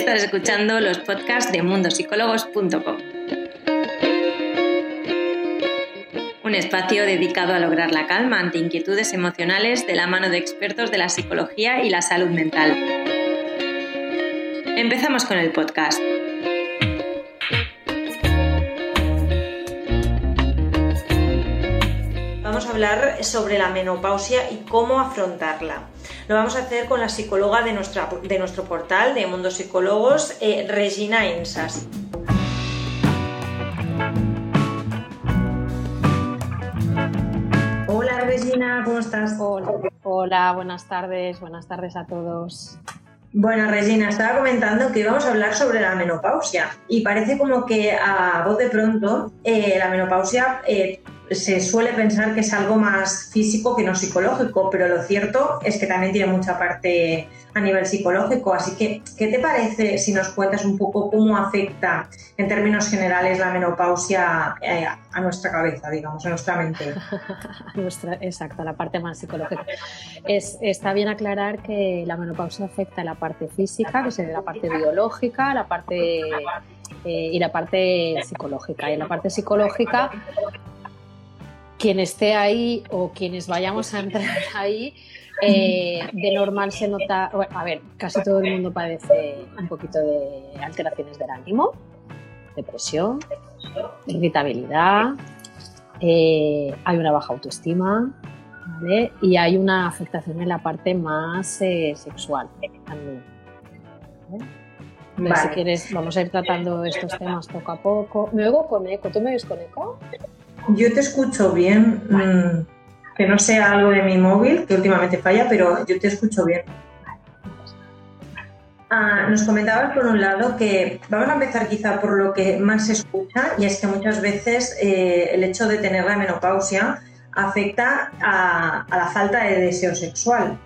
Estás escuchando los podcasts de mundosicólogos.com. Un espacio dedicado a lograr la calma ante inquietudes emocionales de la mano de expertos de la psicología y la salud mental. Empezamos con el podcast. Vamos a hablar sobre la menopausia y cómo afrontarla. Lo vamos a hacer con la psicóloga de, nuestra, de nuestro portal de Mundo Psicólogos, eh, Regina Insas. Hola Regina, ¿cómo estás? Hola, hola, buenas tardes, buenas tardes a todos. Bueno, Regina, estaba comentando que íbamos a hablar sobre la menopausia y parece como que a voz de pronto eh, la menopausia eh, se suele pensar que es algo más físico que no psicológico, pero lo cierto es que también tiene mucha parte a nivel psicológico. Así que, ¿qué te parece si nos cuentas un poco cómo afecta en términos generales la menopausia eh, a nuestra cabeza, digamos, a nuestra mente? nuestra, exacto, la parte más psicológica. Es, está bien aclarar que la menopausia afecta a la parte física, que sería la parte biológica, la parte... Eh, y la parte psicológica. Y en la parte psicológica quien esté ahí o quienes vayamos a entrar ahí, eh, de normal se nota, a ver, casi todo el mundo padece un poquito de alteraciones del ánimo, depresión, irritabilidad, eh, hay una baja autoestima ¿vale? y hay una afectación en la parte más eh, sexual también. Si quieres, vamos a ir tratando estos temas poco a poco. Me oigo con eco, ¿tú me ves con eco? Yo te escucho bien, mm, que no sea algo de mi móvil, que últimamente falla, pero yo te escucho bien. Ah, nos comentabas por un lado que vamos a empezar quizá por lo que más se escucha y es que muchas veces eh, el hecho de tener la menopausia afecta a la falta de deseo sexual.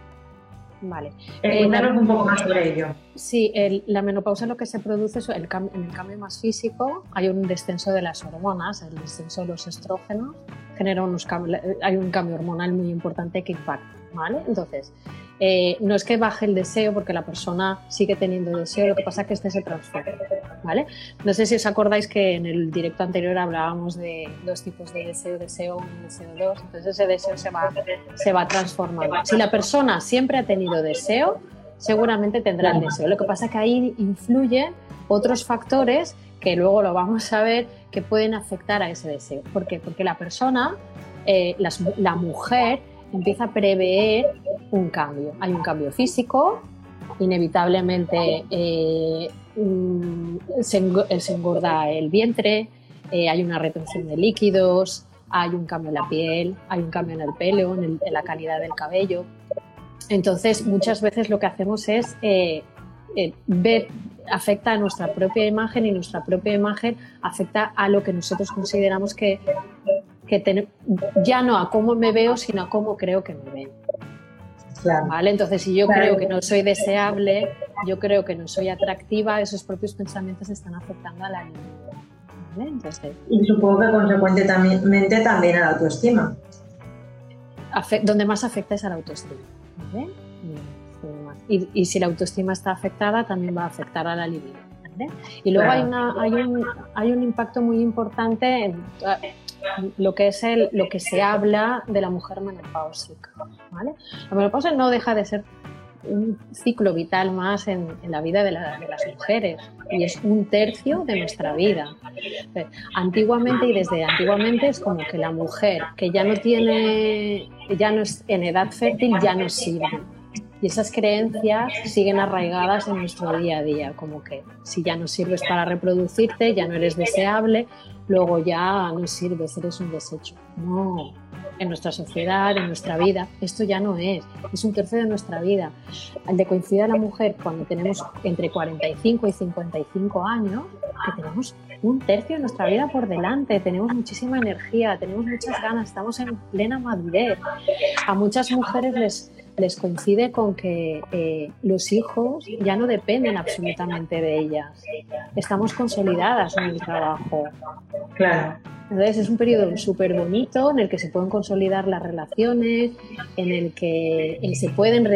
Vale. Eh, cuéntanos un poco más sobre ello. Sí, la menopausia lo que se produce es el en el cambio más físico hay un descenso de las hormonas, el descenso de los estrógenos, genera unos hay un cambio hormonal muy importante que impacta. ¿vale? Entonces, eh, no es que baje el deseo porque la persona sigue teniendo deseo, lo que pasa es que este se transforma. No sé si os acordáis que en el directo anterior hablábamos de dos tipos de deseo, deseo 1 y deseo 2, entonces ese deseo se va, se va transformando. Si la persona siempre ha tenido deseo, seguramente tendrá el deseo. Lo que pasa es que ahí influyen otros factores que luego lo vamos a ver que pueden afectar a ese deseo. ¿Por qué? Porque la persona, eh, la mujer, empieza a prever un cambio. Hay un cambio físico, inevitablemente eh, mm, se, engorda el vientre, eh, hay una retención de líquidos, hay un cambio en la piel, hay un cambio en el pelo, en, la calidad del cabello. Entonces, muchas veces lo que hacemos es eh, ver, afecta a nuestra propia imagen y nuestra propia imagen afecta a lo que nosotros consideramos que que ya no a cómo me veo, sino a cómo creo que me ven. ¿Vale? Entonces, si yo creo que no soy deseable, yo creo que no soy atractiva, esos propios pensamientos están afectando a la vida. y supongo que consecuentemente también a la autoestima. donde más afecta es a la autoestima. Y, y, si la autoestima está afectada, también va a afectar a la libido. Y luego hay, una, hay, un, hay un impacto muy importante en, lo que es el, lo que se habla de la mujer menopáusica. ¿vale? La menopausia no deja de ser un ciclo vital más en, la vida de, las mujeres y es un tercio de nuestra vida. Antiguamente y desde antiguamente es como que la mujer que ya no tiene, ya no es en edad fértil, ya no sirve. Y esas creencias siguen arraigadas en nuestro día a día, como que si ya no sirves para reproducirte, ya no eres deseable, luego ya no sirves, eres un desecho. No, en nuestra sociedad, en nuestra vida, esto ya no es, es un tercio de nuestra vida. Al de coincidir a la mujer cuando tenemos entre 45 y 55 años, que tenemos un tercio de nuestra vida por delante, tenemos muchísima energía, tenemos muchas ganas, estamos en plena madurez. A muchas mujeres les les coincide con que eh, los hijos ya no dependen absolutamente de ellas. Estamos consolidadas en el trabajo. Claro. Entonces es un periodo súper bonito en el que se pueden consolidar las relaciones, en el que se pueden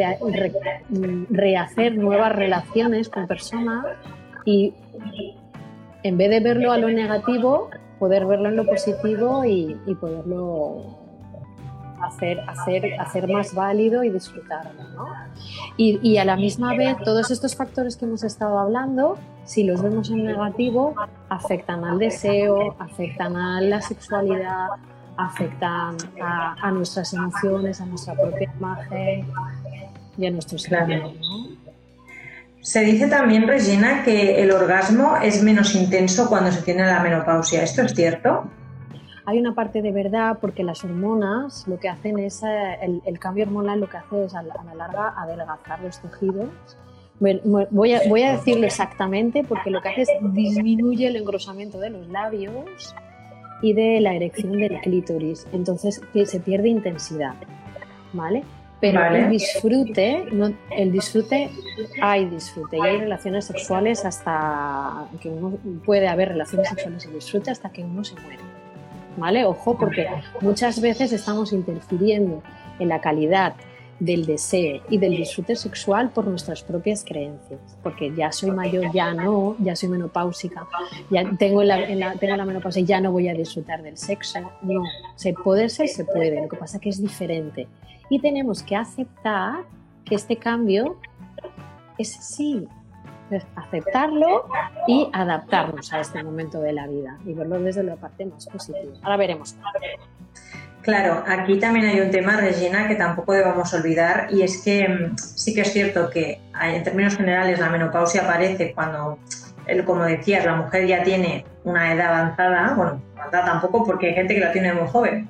rehacer nuevas relaciones con personas y en vez de verlo a lo negativo, poder verlo en lo positivo y, poderlo hacer, hacer, hacer más válido y disfrutarlo. ¿no? Y, y, a la misma vez, todos estos factores que hemos estado hablando, si los vemos en negativo, afectan al deseo, afectan a la sexualidad, afectan a, nuestras emociones, a nuestra propia imagen y a nuestros claro. Se dice también, Regina, que el orgasmo es menos intenso cuando se tiene la menopausia. ¿Esto es cierto? Hay una parte de verdad porque las hormonas lo que hacen es, eh, el, cambio hormonal lo que hace es a la, larga adelgazar los tejidos. Voy a, voy a decirlo exactamente porque lo que hace es disminuye el engrosamiento de los labios y de la erección del clítoris. Entonces se pierde intensidad. ¿Vale? Pero el disfrute, no, el disfrute, hay disfrute y hay relaciones sexuales hasta que uno puede haber relaciones sexuales y disfrute hasta que uno se muere. Ojo, porque muchas veces estamos interfiriendo en la calidad del deseo y del disfrute sexual por nuestras propias creencias, porque ya soy mayor, ya no, ya soy menopáusica, ya tengo la, tengo la menopausia ya no voy a disfrutar del sexo. No, se puede ser, se puede, lo que pasa es que es diferente. Y tenemos que aceptar que este cambio es sí, aceptarlo y adaptarnos a este momento de la vida y verlo desde la parte más positiva. Ahora veremos. Claro, aquí también hay un tema, Regina, que tampoco debemos olvidar y es que mm, sí que es cierto que en términos generales la menopausia aparece cuando, como decías, la mujer ya tiene una edad avanzada, bueno, avanzada tampoco porque hay gente que la tiene muy joven,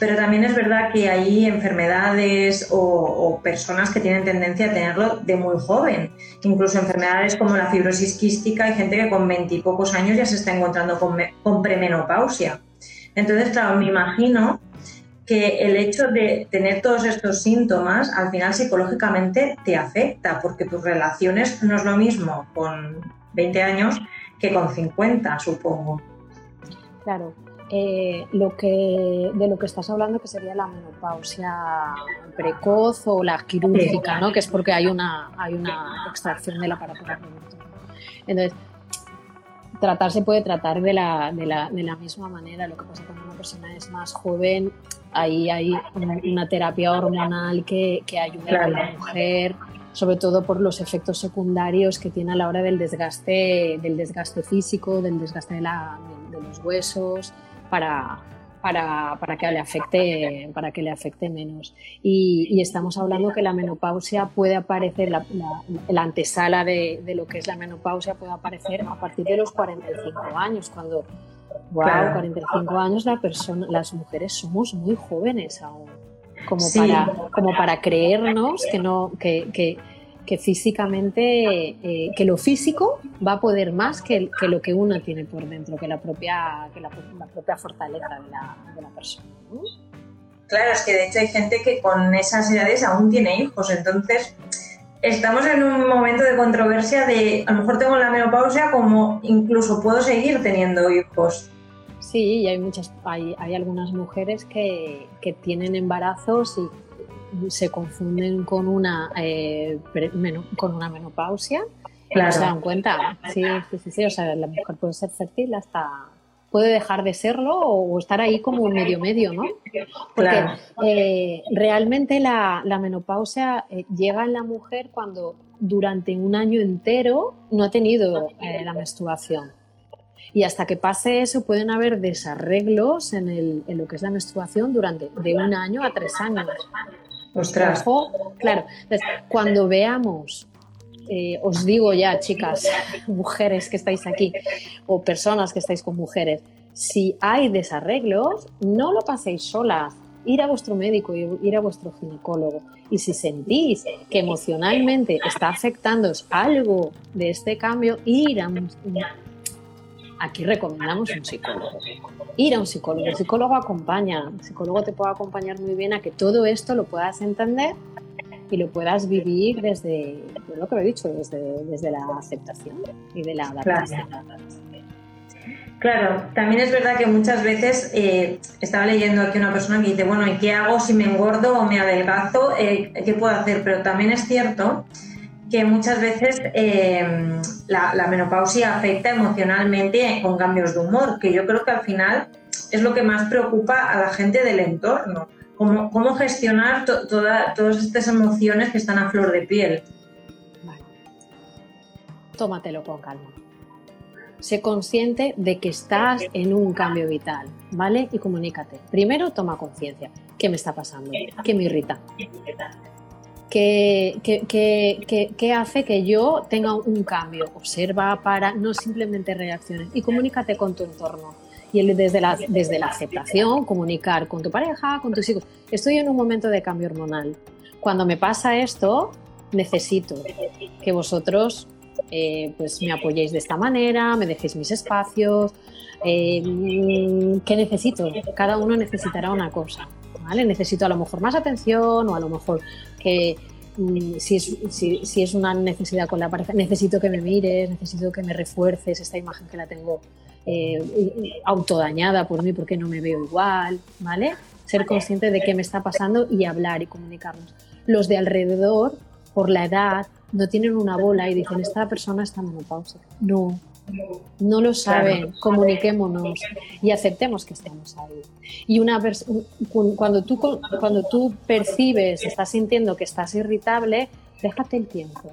pero también es verdad que hay enfermedades o, personas que tienen tendencia a tenerlo de muy joven. Incluso enfermedades como la fibrosis quística, hay gente que con veintipocos años ya se está encontrando con, premenopausia. Entonces, claro, me imagino que el hecho de tener todos estos síntomas al final psicológicamente te afecta, porque tus relaciones no es lo mismo con 20 años que con 50, supongo. Claro, eh, lo que, de lo que estás hablando, que sería la menopausia precoz o la quirúrgica, ¿no? que es porque hay una, hay una extracción del aparato reproductor. Entonces, tratar se puede tratar de la, de, la, de la, misma manera. Lo que pasa cuando una persona es más joven, ahí hay una, terapia hormonal que, que ayuda a la mujer sobre todo por los efectos secundarios que tiene a la hora del desgaste, del desgaste físico, del desgaste de, la, de los huesos, para, para, para, que le afecte, para que le afecte menos. Y, estamos hablando que la menopausia puede aparecer, la, la, antesala de, de, lo que es la menopausia puede aparecer a partir de los 45 años, cuando, wow, 45 años la persona, las mujeres somos muy jóvenes aún. Como, para, como para creernos que, no, que, que que físicamente, eh, que lo físico va a poder más que, que, lo que uno tiene por dentro, que la propia, que la, propia fortaleza de la, de la persona. Claro, es que de hecho hay gente que con esas edades aún tiene hijos, entonces estamos en un momento de controversia de a lo mejor tengo la menopausia como incluso puedo seguir teniendo hijos. Sí, y hay muchas, hay, hay algunas mujeres que, que tienen embarazos y se confunden con una, eh, con una menopausia. Claro. No se dan cuenta. Sí, sí, sí, O sea, la mujer puede ser fértil hasta. puede dejar de serlo o estar ahí como medio medio, ¿no? Porque eh, realmente la, menopausia eh, llega en la mujer cuando durante un año entero no ha tenido la menstruación. Y hasta que pase eso pueden haber desarreglos en, el, en, lo que es la menstruación durante de un año a tres años. Ostras. claro. cuando veamos, eh, os digo ya, chicas, mujeres que estáis aquí, o personas que estáis con mujeres, si hay desarreglos, no lo paséis solas. Ir a vuestro médico, ir a vuestro ginecólogo. Y si sentís que emocionalmente está afectándoos algo de este cambio, ir a, aquí recomendamos un psicólogo. Ir a un psicólogo. El psicólogo acompaña. El psicólogo te puede acompañar muy bien a que todo esto lo puedas entender y lo puedas vivir desde, lo que he dicho, desde, desde la aceptación y de la adaptación. Claro, también es verdad que muchas veces eh, estaba leyendo aquí una persona que dice, bueno, ¿y qué hago si me engordo o me adelgazo? Eh, ¿Qué puedo hacer? Pero también es cierto que muchas veces eh, la, menopausia afecta emocionalmente con cambios de humor, que yo creo que al final es lo que más preocupa a la gente del entorno. Cómo, cómo gestionar todas estas emociones que están a flor de piel. Vale. Tómatelo con calma. Sé consciente de que estás en un cambio vital, ¿vale? Y comunícate. Primero, toma conciencia. ¿Qué me está pasando? ¿Qué me irrita? ¿Qué, hace que yo tenga un cambio? Observa para, no simplemente reacciones. Y comunícate con tu entorno. Y desde la, desde la aceptación, comunicar con tu pareja, con tus hijos. Estoy en un momento de cambio hormonal. Cuando me pasa esto, necesito que vosotros eh, pues me apoyéis de esta manera, me dejéis mis espacios. Eh, ¿Qué necesito? Cada uno necesitará una cosa. Necesito a lo mejor más atención o a lo mejor que mm, si es, si, es una necesidad con la pareja, necesito que me mires, necesito que me refuerces esta imagen que la tengo eh, autodañada por mí porque no me veo igual, ¿vale? Ser consciente de qué me está pasando y hablar y comunicarnos. Los de alrededor, por la edad, no tienen una bola y dicen, esta persona está menopáusica. No, no lo saben, comuniquémonos y aceptemos que estemos ahí. Y una cuando tú, cuando tú percibes, estás sintiendo que estás irritable, déjate el tiempo.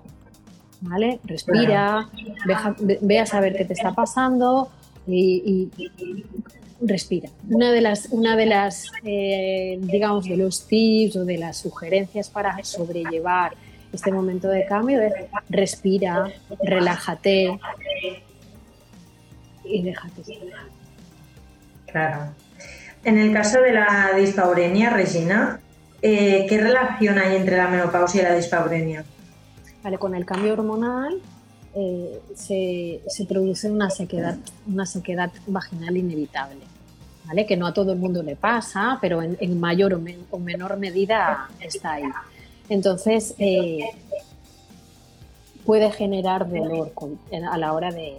¿Vale? Respira, ve, a saber qué te está pasando y, respira. Una de las, una de las eh, digamos, de los tips o de las sugerencias para sobrellevar este momento de cambio es respira, relájate, y déjate Claro. En el caso de la dispaurenia, Regina, eh, ¿qué relación hay entre la menopausia y la dispaurenia? Vale, con el cambio hormonal eh, se, produce una sequedad, una sequedad vaginal inevitable, ¿vale? que no a todo el mundo le pasa, pero en, mayor o, menor medida está ahí. Entonces, eh, puede generar dolor a la hora de,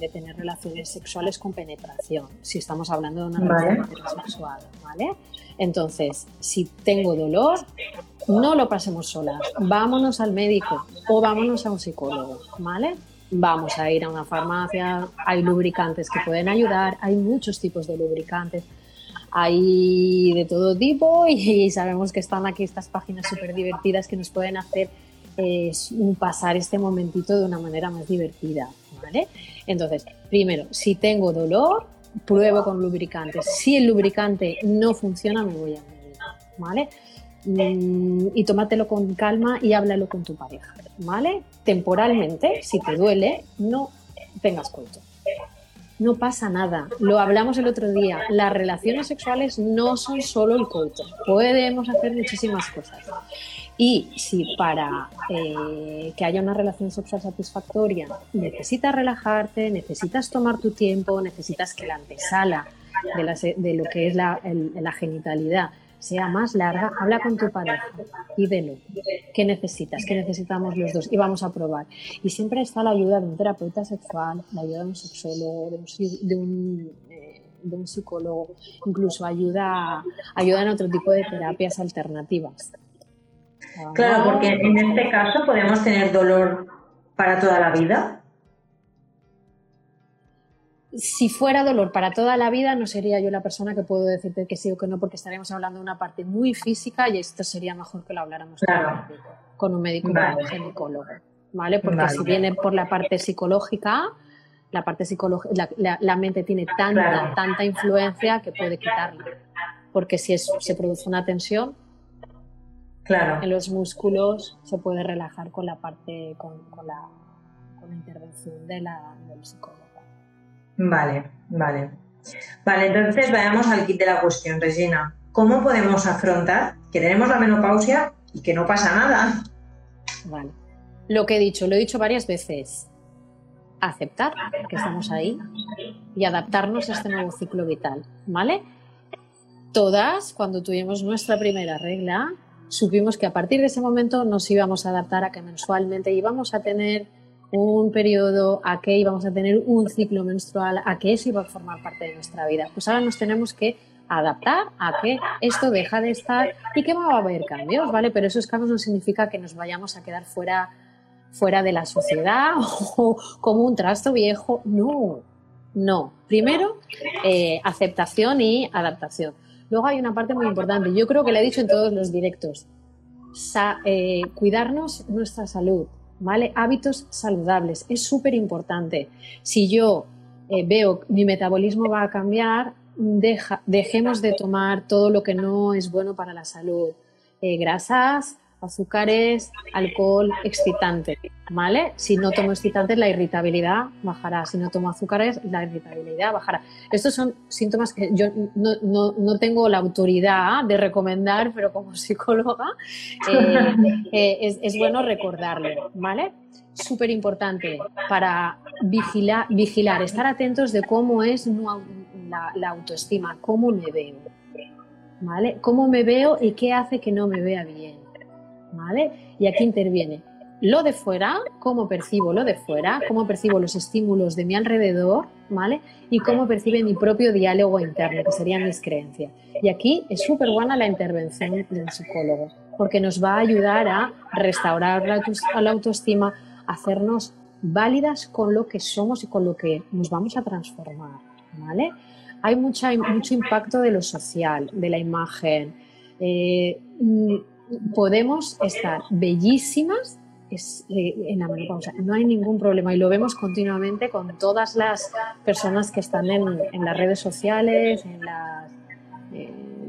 de tener relaciones sexuales con penetración, si estamos hablando de una relación heterosexual, ¿vale? Entonces, si tengo dolor, no lo pasemos solas, vámonos al médico o vámonos a un psicólogo, ¿vale? Vamos a ir a una farmacia, hay lubricantes que pueden ayudar, hay muchos tipos de lubricantes, hay de todo tipo y sabemos que están aquí estas páginas súper divertidas que nos pueden hacer eh, pasar este momentito de una manera más divertida, ¿vale? Entonces, primero, si tengo dolor, pruebo con lubricantes. Si el lubricante no funciona, me voy a medir, ¿vale? Mm, y tómatelo con calma y háblalo con tu pareja, ¿vale? Temporalmente, si te duele, no tengas coito. No pasa nada. Lo hablamos el otro día. Las relaciones sexuales no son solo el coito. Podemos hacer muchísimas cosas. Y si para eh, que haya una relación sexual satisfactoria necesitas relajarte, necesitas tomar tu tiempo, necesitas que la antesala de, lo que es la, genitalidad sea más larga, habla con tu pareja, pídelo. ¿Qué necesitas? ¿Qué necesitamos los dos? Y vamos a probar. Y siempre está la ayuda de un terapeuta sexual, la ayuda de un sexólogo, de un, eh, psicólogo, incluso ayuda, ayuda en otro tipo de terapias alternativas. Claro, porque en este caso podemos tener dolor para toda la vida. Si fuera dolor para toda la vida, no sería yo la persona que puedo decirte que sí o que no, porque estaríamos hablando de una parte muy física y esto sería mejor que lo habláramos con un médico, con un ginecólogo. ¿Vale? Porque si viene por la parte psicológica, la parte psicológica, la, mente tiene tanta, tanta influencia que puede quitarla. Porque si se produce una tensión, en los músculos se puede relajar con la parte, con, la, intervención de la, del psicólogo. Vale, vale. Vale, entonces vayamos al kit de la cuestión, Regina. ¿Cómo podemos afrontar que tenemos la menopausia y que no pasa nada? Vale. Lo que he dicho, lo he dicho varias veces. Aceptar que estamos ahí y adaptarnos a este nuevo ciclo vital, ¿vale? Todas, cuando tuvimos nuestra primera regla, supimos que a partir de ese momento nos íbamos a adaptar a que mensualmente íbamos a tener un periodo, a que íbamos a tener un ciclo menstrual, a que eso iba a formar parte de nuestra vida. Pues ahora nos tenemos que adaptar a que esto deja de estar y que va a haber cambios, ¿vale? Pero esos cambios no significa que nos vayamos a quedar fuera, fuera de la sociedad o como un trasto viejo. No, no. Primero, eh, aceptación y adaptación. Luego hay una parte muy importante. Yo creo que le he dicho en todos los directos. Eh, cuidarnos nuestra salud, ¿vale? Hábitos saludables. Es súper importante. Si yo eh, veo mi metabolismo va a cambiar, dejemos de tomar todo lo que no es bueno para la salud. Eh, grasas, azúcares, alcohol, excitante, ¿vale? Si no tomo excitantes, la irritabilidad bajará. Si no tomo azúcares, la irritabilidad bajará. Estos son síntomas que yo no, tengo la autoridad de recomendar, pero como psicóloga eh, eh, es, bueno recordarlo, ¿vale? Súper importante para vigilar, vigilar, estar atentos de cómo es la, autoestima, cómo me veo, ¿vale? Cómo me veo y qué hace que no me vea bien, ¿vale? Y aquí interviene lo de fuera, cómo percibo lo de fuera, cómo percibo los estímulos de mi alrededor, ¿vale? Y cómo percibe mi propio diálogo interno, que serían mis creencias. Y aquí es súper buena la intervención del psicólogo, porque nos va a ayudar a restaurar la autoestima, hacernos válidas con lo que somos y con lo que nos vamos a transformar, ¿vale? Hay mucha, mucho impacto de lo social, de la imagen. Eh, podemos estar bellísimas eh, en la menopausa. No hay ningún problema y lo vemos continuamente con todas las personas que están en, las redes sociales, en las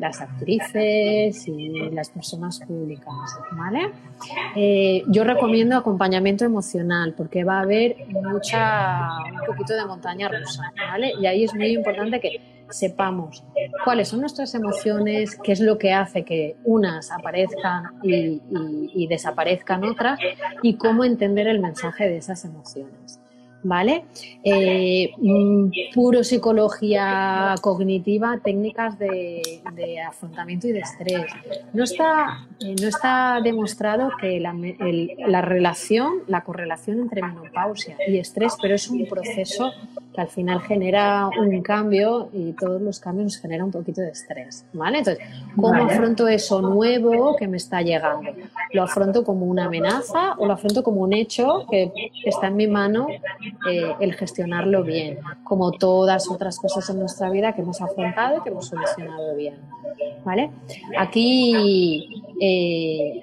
las actrices y las personas públicas, ¿vale? Eh, yo recomiendo acompañamiento emocional porque va a haber mucha, un poquito de montaña rusa, ¿vale? Y ahí es muy importante que sepamos cuáles son nuestras emociones, qué es lo que hace que unas aparezcan y desaparezcan otras y cómo entender el mensaje de esas emociones. ¿Vale? Eh, mm, puro psicología cognitiva, técnicas de, afrontamiento y de estrés. No está, eh, no está demostrado que la, relación, la correlación entre menopausia y estrés, pero es un proceso que al final genera un cambio y todos los cambios nos generan un poquito de estrés, ¿vale? Entonces, ¿cómo afronto eso nuevo que me está llegando? ¿Lo afronto como una amenaza o lo afronto como un hecho que está en mi mano eh, el gestionarlo bien, como todas otras cosas en nuestra vida que hemos afrontado y que hemos solucionado bien. ¿Vale? Aquí, eh,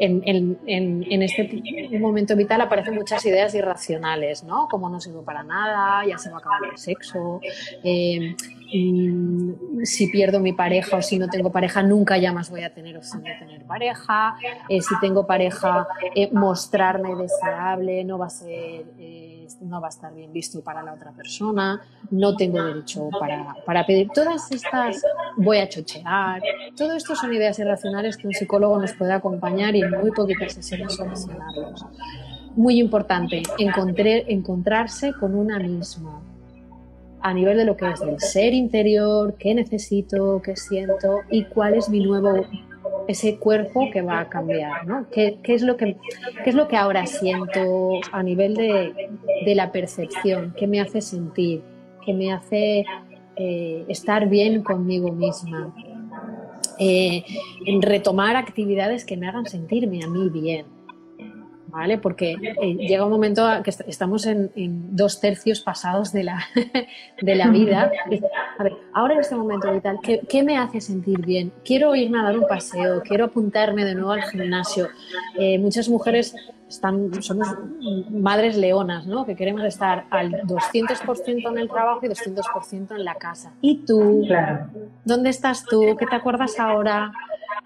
en, este momento vital aparecen muchas ideas irracionales, ¿no? Como no sirvo para nada, ya se va a acabar el sexo, eh, mm, si pierdo mi pareja o si no tengo pareja, nunca ya más voy a tener opción de tener pareja, si tengo pareja, mostrarme deseable no va a ser no va a estar bien visto para la otra persona, no tengo derecho para, para pedir. Todas estas, voy a chochear, todo esto son ideas irracionales que un psicólogo nos puede acompañar y en muy poquitas sesiones solucionarlos. Muy importante, encontrarse con una misma a nivel de lo que es el ser interior, qué necesito, qué siento y cuál es mi nuevo ese cuerpo que va a cambiar, ¿no? ¿Qué, es, lo que, es lo que ahora siento a nivel de, la percepción? ¿Qué me hace sentir? ¿Qué me hace eh, estar bien conmigo misma? Eh, retomar actividades que me hagan sentirme a mí bien. ¿Vale? Porque eh, llega un momento que estamos en, dos tercios pasados de la, de la vida. A ver, ahora en este momento vital, ¿qué, ¿qué, me hace sentir bien? Quiero irme a dar un paseo, quiero apuntarme de nuevo al gimnasio. Eh, muchas mujeres están, somos madres leonas, ¿no? Que queremos estar al 200% en el trabajo y 200% en la casa. ¿Y tú? Claro. ¿Dónde estás tú? ¿Qué te acuerdas ahora?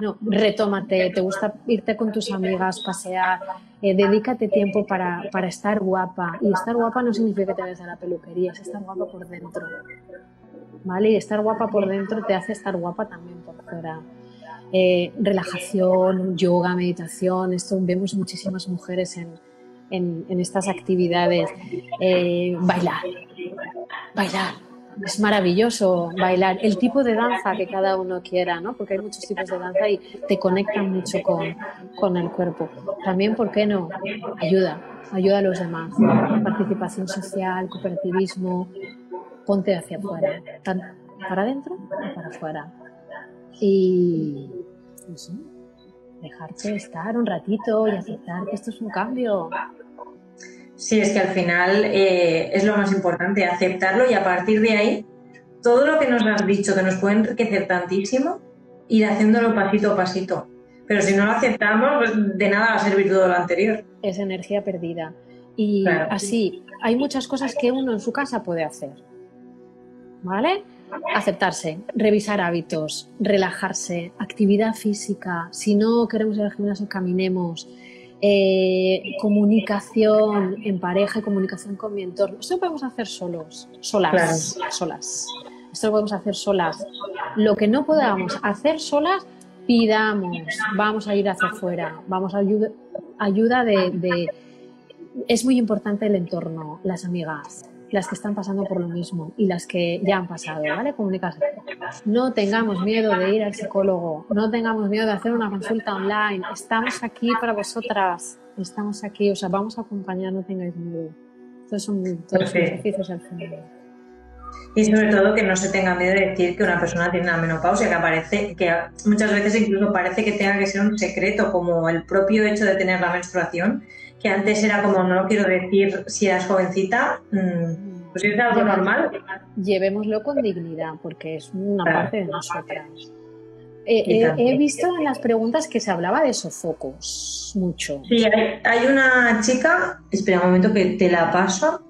No, retómate, te gusta irte con tus amigas, pasear, eh, dedícate tiempo para, para, estar guapa. Y estar guapa no significa que te vayas a la peluquería, es estar guapa por dentro. ¿Vale? Y estar guapa por dentro te hace estar guapa también por fuera. Eh, relajación, yoga, meditación, esto vemos muchísimas mujeres en, en, estas actividades. Eh, bailar, bailar, es maravilloso bailar, el tipo de danza que cada uno quiera, ¿no? Porque hay muchos tipos de danza y te conectan mucho con, con el cuerpo. También, ¿por qué no? Ayuda, ayuda a los demás. Participación social, cooperativismo, ponte hacia afuera, para adentro y para afuera. Y dejarte estar un ratito y aceptar que esto es un cambio. Sí, es que al final eh, es lo más importante, aceptarlo y a partir de ahí, todo lo que nos has dicho, que nos puede enriquecer tantísimo, ir haciéndolo pasito a pasito. Pero si no lo aceptamos, pues de nada va a servir todo lo anterior. Es energía perdida. Y así, hay muchas cosas que uno en su casa puede hacer. ¿Vale? Aceptarse, revisar hábitos, relajarse, actividad física. Si no queremos ir al gimnasio, caminemos eh, comunicación en pareja y comunicación con mi entorno. Esto lo podemos hacer solos, solas, solas. Esto lo podemos hacer solas. Lo que no podamos hacer solas, pidamos, vamos a ir hacia afuera, vamos a ayuda, ayuda de, de... Es muy importante el entorno, las amigas, las que están pasando por lo mismo y las que ya han pasado, ¿vale? Comunicarse. No tengamos miedo de ir al psicólogo, no tengamos miedo de hacer una consulta online. Estamos aquí para vosotras, estamos aquí, o sea, vamos a acompañar, no tengáis miedo. Estos son todos los beneficios al final. Y sobre todo que no se tenga miedo de decir que una persona tiene una menopausia, que aparece, que muchas veces incluso parece que tenga que ser un secreto, como el propio hecho de tener la menstruación, que antes era como no lo quiero decir si eras jovencita, mm, pues es algo normal. Llevémoslo con dignidad, porque es una parte de nosotras. Eh, eh, he visto en las preguntas que se hablaba de sofocos mucho. Sí, hay, una chica, espera un momento que te la paso.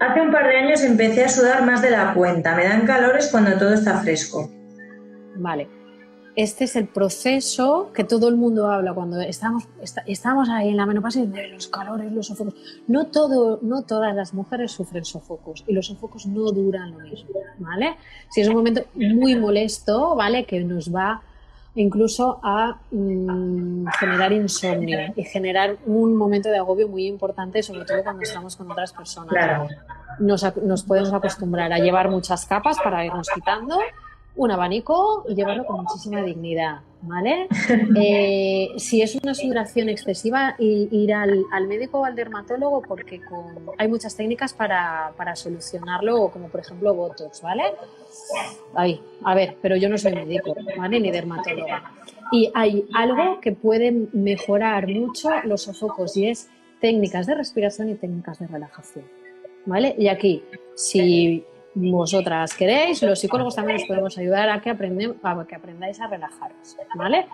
Hace un par de años empecé a sudar más de la cuenta. Me dan calores cuando todo está fresco. Vale este es el proceso que todo el mundo habla cuando estamos, estamos ahí en la menopausia de los calores, los sofocos. No, todo, no todas las mujeres sufren sofocos y los sofocos no duran lo mismo, ¿vale? Si es un momento muy molesto, ¿vale? Que nos va incluso a mm, generar insomnio y generar un momento de agobio muy importante, sobre todo cuando estamos con otras personas. Claro. Nos, nos podemos acostumbrar a llevar muchas capas para irnos quitando un abanico y llevarlo con muchísima dignidad, ¿vale? Eh, si es una sudoración excesiva, ir al, médico o al dermatólogo porque hay muchas técnicas para, solucionarlo, como por ejemplo Botox, ¿vale? Ay, a ver, pero yo no soy médico, ¿vale? Ni dermatóloga. Y hay algo que puede mejorar mucho los sofocos y es técnicas de respiración y técnicas de relajación, ¿vale? Y aquí, si vosotras queréis, los psicólogos también os podemos ayudar a que, aprendem, a que aprendáis a relajaros, ¿vale?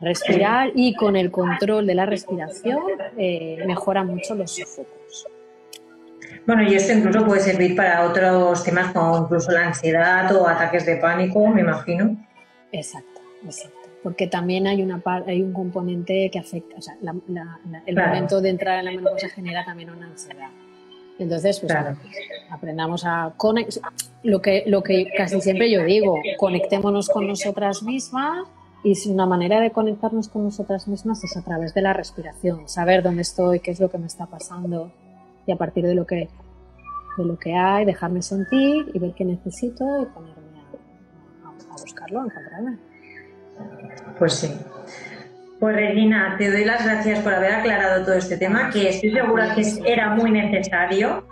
Respirar y con el control de la respiración eh, mejora mucho los sofocos. Bueno, y esto incluso puede servir para otros temas como incluso la ansiedad o ataques de pánico, me imagino. Exacto, exacto. Porque también hay, una hay un componente que afecta, o sea, el momento de entrar en la menopausia genera también una ansiedad. Entonces, pues aprendamos a conectar, lo que, lo que casi siempre yo digo, conectémonos con nosotras mismas y una manera de conectarnos con nosotras mismas es a través de la respiración, saber dónde estoy, qué es lo que me está pasando y a partir de lo que, de lo que hay, dejarme sentir y ver qué necesito y ponerme a, a buscarlo, a encontrarme. Pues sí. Pues Regina, te doy las gracias por haber aclarado todo este tema, que estoy segura que era muy necesario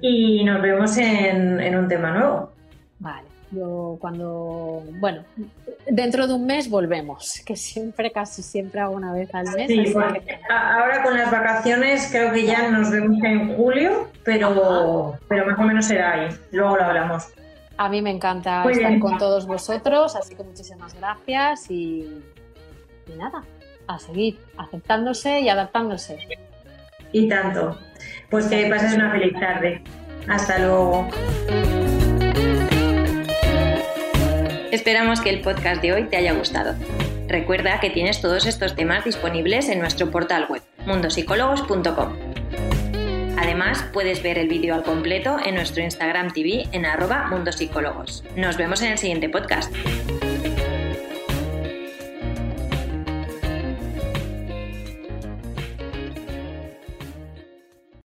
y nos vemos en, un tema nuevo. Vale, yo cuando, bueno, dentro de un mes volvemos, que siempre, casi siempre hago una vez al mes. Sí, ahora con las vacaciones creo que ya nos vemos en julio, pero, pero más o menos será ahí, luego lo hablamos. A mí me encanta estar con todos vosotros, así que muchísimas gracias y y nada, a seguir aceptándose y adaptándose. Y tanto. Pues que pases una feliz tarde. Hasta luego. Esperamos que el podcast de hoy te haya gustado. Recuerda que tienes todos estos temas disponibles en nuestro portal web, mundosicólogos.com. Además, puedes ver el vídeo al completo en nuestro Instagram TV en arroba mundosicólogos. Nos vemos en el siguiente podcast.